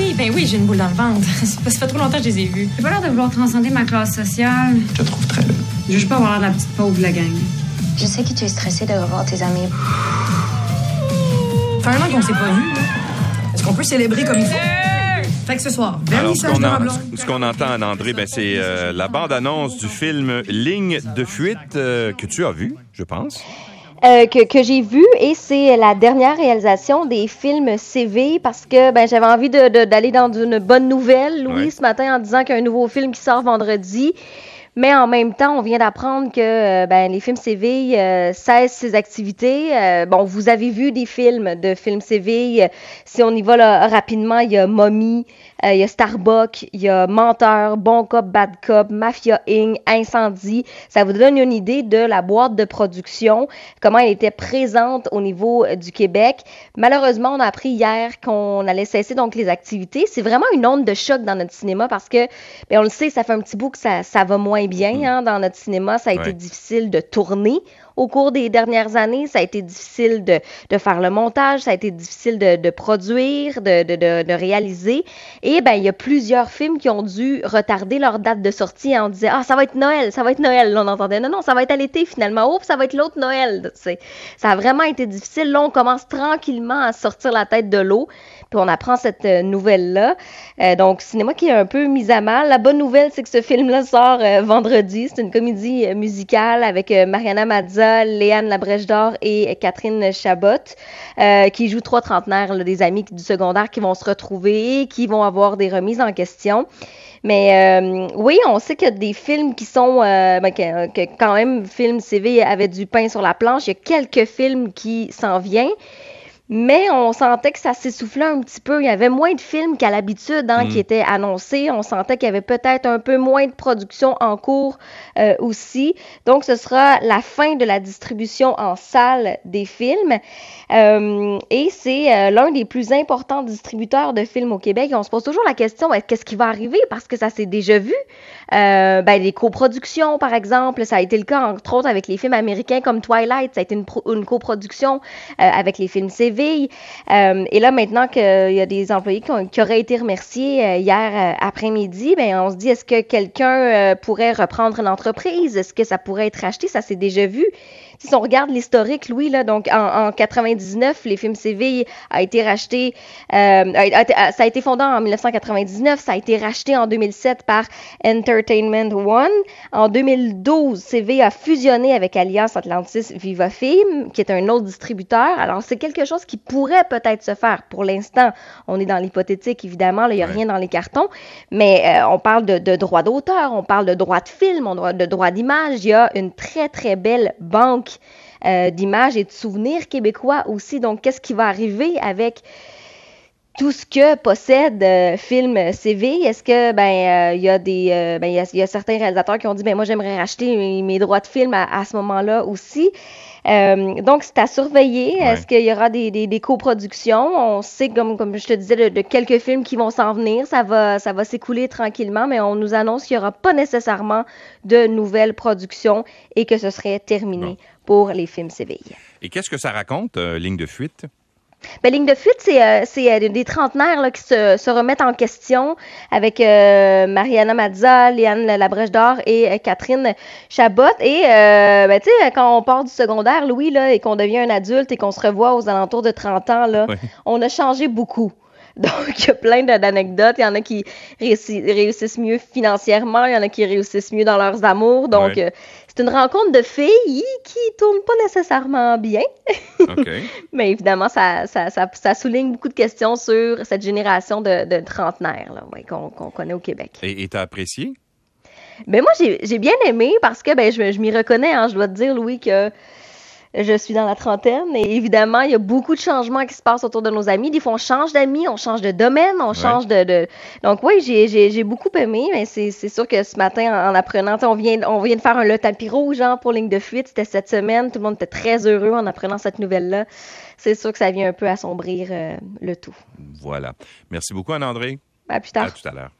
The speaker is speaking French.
Oui, ben oui, j'ai une boule dans le ventre. Ça fait trop longtemps que je les ai vus. J'ai pas l'air de vouloir transcender ma classe sociale. Je te trouve très belle. Je veux pas avoir l'air de la petite pauvre de la gang. Je sais que tu es stressé de revoir tes amis. Ça fait un an qu'on s'est pas vus. Est-ce qu'on peut célébrer comme il faut? Fait que ce soir, Alors, qu'on en- ce qu'on entend, André, ben, c'est euh, la bande-annonce du film Ligne de fuite euh, que tu as vu, je pense. Euh, que, que j'ai vu et c'est la dernière réalisation des films CV parce que ben, j'avais envie de- de- d'aller dans une bonne nouvelle, Louis, Ouais. ce matin en disant qu'il y a un nouveau film qui sort vendredi. Mais en même temps, on vient d'apprendre que euh, ben, les films CV euh, cessent ses activités. Euh, bon, vous avez vu des films de films. Euh, si on y va rapidement, il y a Mommy, il y a Starbuck, il y a Menteur, Bon Cop, Bad Cop, Mafia Inc., Incendie. Ça vous donne une idée de la boîte de production, comment elle était présente au niveau du Québec. Malheureusement, on a appris hier qu'on allait cesser donc les activités. C'est vraiment une onde de choc dans notre cinéma parce que, ben, on le sait, ça fait un petit bout que ça, ça va moins bien hein, dans notre cinéma. Ça a été difficile de tourner au cours des dernières années. Ça a été difficile de, faire le montage, ça a été difficile de, produire, de, réaliser. Et ben, il y a plusieurs films qui ont dû retarder leur date de sortie. On disait, ah, ça va être Noël, ça va être Noël. On entendait, non, non, ça va être à l'été finalement. Oups, ça va être l'autre Noël. Ça a vraiment été difficile. Là, on commence tranquillement à sortir la tête de l'eau. Puis on apprend cette euh, nouvelle-là. Euh, donc, cinéma qui est un peu mis à mal. La bonne nouvelle, c'est que ce film-là sort euh, vendredi. C'est une comédie musicale avec Mariana Mazza, Léane Labrèche d'Or et Catherine Chabot, euh, qui jouent trois trentenaires, des amis du secondaire qui vont se retrouver et qui vont avoir des remises en question. Mais euh, oui, on sait qu'il y a des films qui sont, euh, ben, quand même, film CV avait du pain sur la planche. Il y a quelques films qui s'en viennent. Mais on sentait que ça s'essoufflait un petit peu. Il y avait moins de films qu'à l'habitude hein, qui étaient annoncés. On sentait qu'il y avait peut-être un peu moins de production en cours euh, aussi. Donc, ce sera la fin de la distribution en salle des films. Euh, et c'est euh, l'un des plus importants distributeurs de films au Québec. Et on se pose toujours la question, qu'est-ce qui va arriver? Parce que ça s'est déjà vu. Euh, ben, les coproductions, par exemple, ça a été le cas, entre autres, avec les films américains comme Twilight. Ça a été une, pro- une coproduction euh, avec les films Euh, et là, maintenant qu'il y a des employés qui, auraient été remerciés euh, hier euh, après-midi, ben, on se dit, est-ce que quelqu'un euh, pourrait reprendre l'entreprise? Est-ce que ça pourrait être acheté? Ça s'est déjà vu. Si on regarde l'historique, Louis, là, donc en, en 99, les films CV a été racheté, euh, a- a ça a été fondé en 1999, ça a été racheté en 2007 par Entertainment One. En 2012, CV a fusionné avec Alliance Atlantis Viva Film, qui est un autre distributeur. Alors, c'est quelque chose qui pourrait peut-être se faire. Pour l'instant, on est dans l'hypothétique, évidemment, il n'y a Ouais. rien dans les cartons, mais euh, on parle de, de droits d'auteur, on parle de droits de film, on parle de droits d'image. Il y a une très, très belle banque d'images et de souvenirs québécois aussi. Donc, qu'est-ce qui va arriver avec tout ce que possède euh, Film CV, est-ce que ben euh, il y a des euh, ben y a, y a certains réalisateurs qui ont dit ben moi j'aimerais racheter mes, mes droits de film à, à ce moment-là aussi. Euh, donc c'est à surveiller. Ouais. Est-ce qu'il y aura des, des, des coproductions? On sait comme comme je te disais de, de quelques films qui vont s'en venir. Ça va ça va s'écouler tranquillement, mais on nous annonce qu'il y aura pas nécessairement de nouvelles productions et que ce serait terminé Bon. pour les films CV. Et qu'est-ce que ça raconte, euh, Ligne de fuite? Ben, ligne de fuite, c'est euh, c'est, euh, des trentenaires là, qui se, se remettent en question avec euh, Mariana Mazza, Léane Labrèche d'Or et euh, Catherine Chabot. Et euh, ben, tu sais, quand on part du secondaire, Louis, là, et qu'on devient un adulte et qu'on se revoit aux alentours de 30 ans, là, on a changé beaucoup. Donc, il y a plein d'anecdotes. Il y en a qui réussi- réussissent mieux financièrement, il y en a qui réussissent mieux dans leurs amours. Donc, Ouais. euh, c'est une rencontre de filles qui tourne pas nécessairement bien. Mais évidemment, ça, ça, ça, ça souligne beaucoup de questions sur cette génération de, de trentenaires ouais, qu'on connaît au Québec. Et t'as apprécié? Ben moi, j'ai bien aimé parce que ben, je, je m'y reconnais. Hein, je dois te dire, Louis, que je suis dans la trentaine. Et évidemment, il y a beaucoup de changements qui se passent autour de nos amis. Des fois, on change d'amis, on change de domaine, on change de, de... Donc oui, j'ai- beaucoup aimé. Mais c'est sûr que ce matin, en, en apprenant, on vient, on vient de faire un le tapis rouge hein, pour ligne de fuite. C'était cette semaine. Tout le monde était très heureux en apprenant cette nouvelle-là. C'est sûr que ça vient un peu assombrir euh, le tout. Voilà. Merci beaucoup, Anne-André. À plus tard. À tout à l'heure.